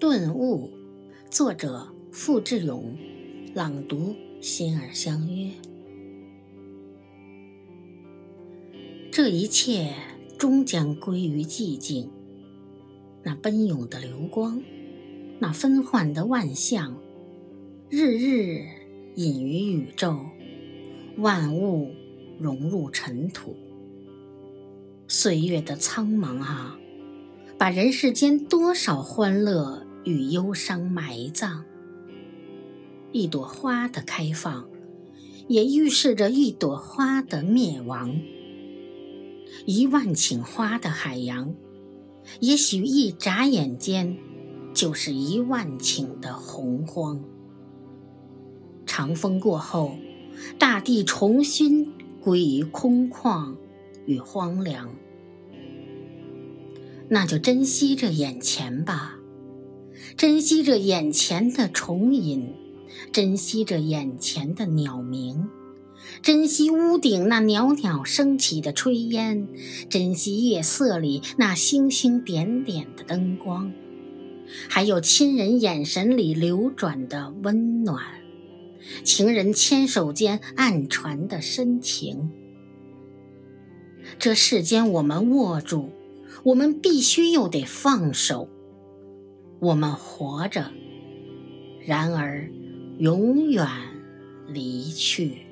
顿悟，作者付志勇，朗读心儿相约。这一切终将归于寂静。那奔涌的流光，那分幻的万象，日日隐于宇宙，万物融入尘土。岁月的苍茫啊，把人世间多少欢乐与忧伤埋葬。一朵花的开放，也预示着一朵花的灭亡。一万顷花的海洋，也许一眨眼间，就是一万顷的洪荒。长风过后，大地重新归于空旷与荒凉。那就珍惜这眼前吧，珍惜着眼前的虫吟，珍惜着眼前的鸟鸣，珍惜屋顶那袅袅升起的炊烟，珍惜夜色里那星星点点的灯光，还有亲人眼神里流转的温暖，情人牵手间暗传的深情。这世间，我们握住。我们必须又得放手。我们活着，然而永远离去。